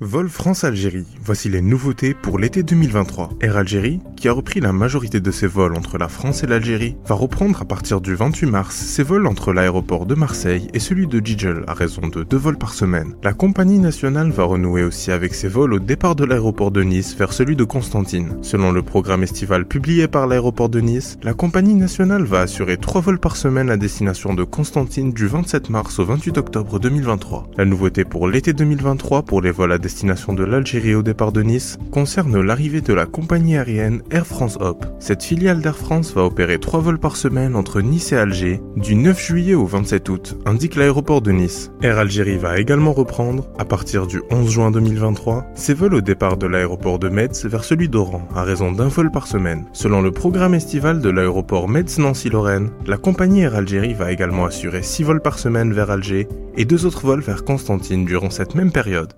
Vol France-Algérie, voici les nouveautés pour l'été 2023. Air Algérie, qui a repris la majorité de ses vols entre la France et l'Algérie, va reprendre à partir du 28 mars ses vols entre l'aéroport de Marseille et celui de Gijel à raison de deux vols par semaine. La compagnie nationale va renouer aussi avec ses vols au départ de l'aéroport de Nice vers celui de Constantine. Selon le programme estival publié par l'aéroport de Nice, la compagnie nationale va assurer trois vols par semaine à destination de Constantine du 27 mars au 28 octobre 2023. La nouveauté pour l'été 2023 pour les vols à destination de l'Algérie au départ de Nice concerne l'arrivée de la compagnie aérienne Air France Hop. Cette filiale d'Air France va opérer trois vols par semaine entre Nice et Alger du 9 juillet au 27 août, indique l'aéroport de Nice. Air Algérie va également reprendre, à partir du 11 juin 2023, ses vols au départ de l'aéroport de Metz vers celui d'Oran, à raison d'un vol par semaine. Selon le programme estival de l'aéroport Metz-Nancy-Lorraine, la compagnie Air Algérie va également assurer 6 vols par semaine vers Alger et deux autres vols vers Constantine durant cette même période.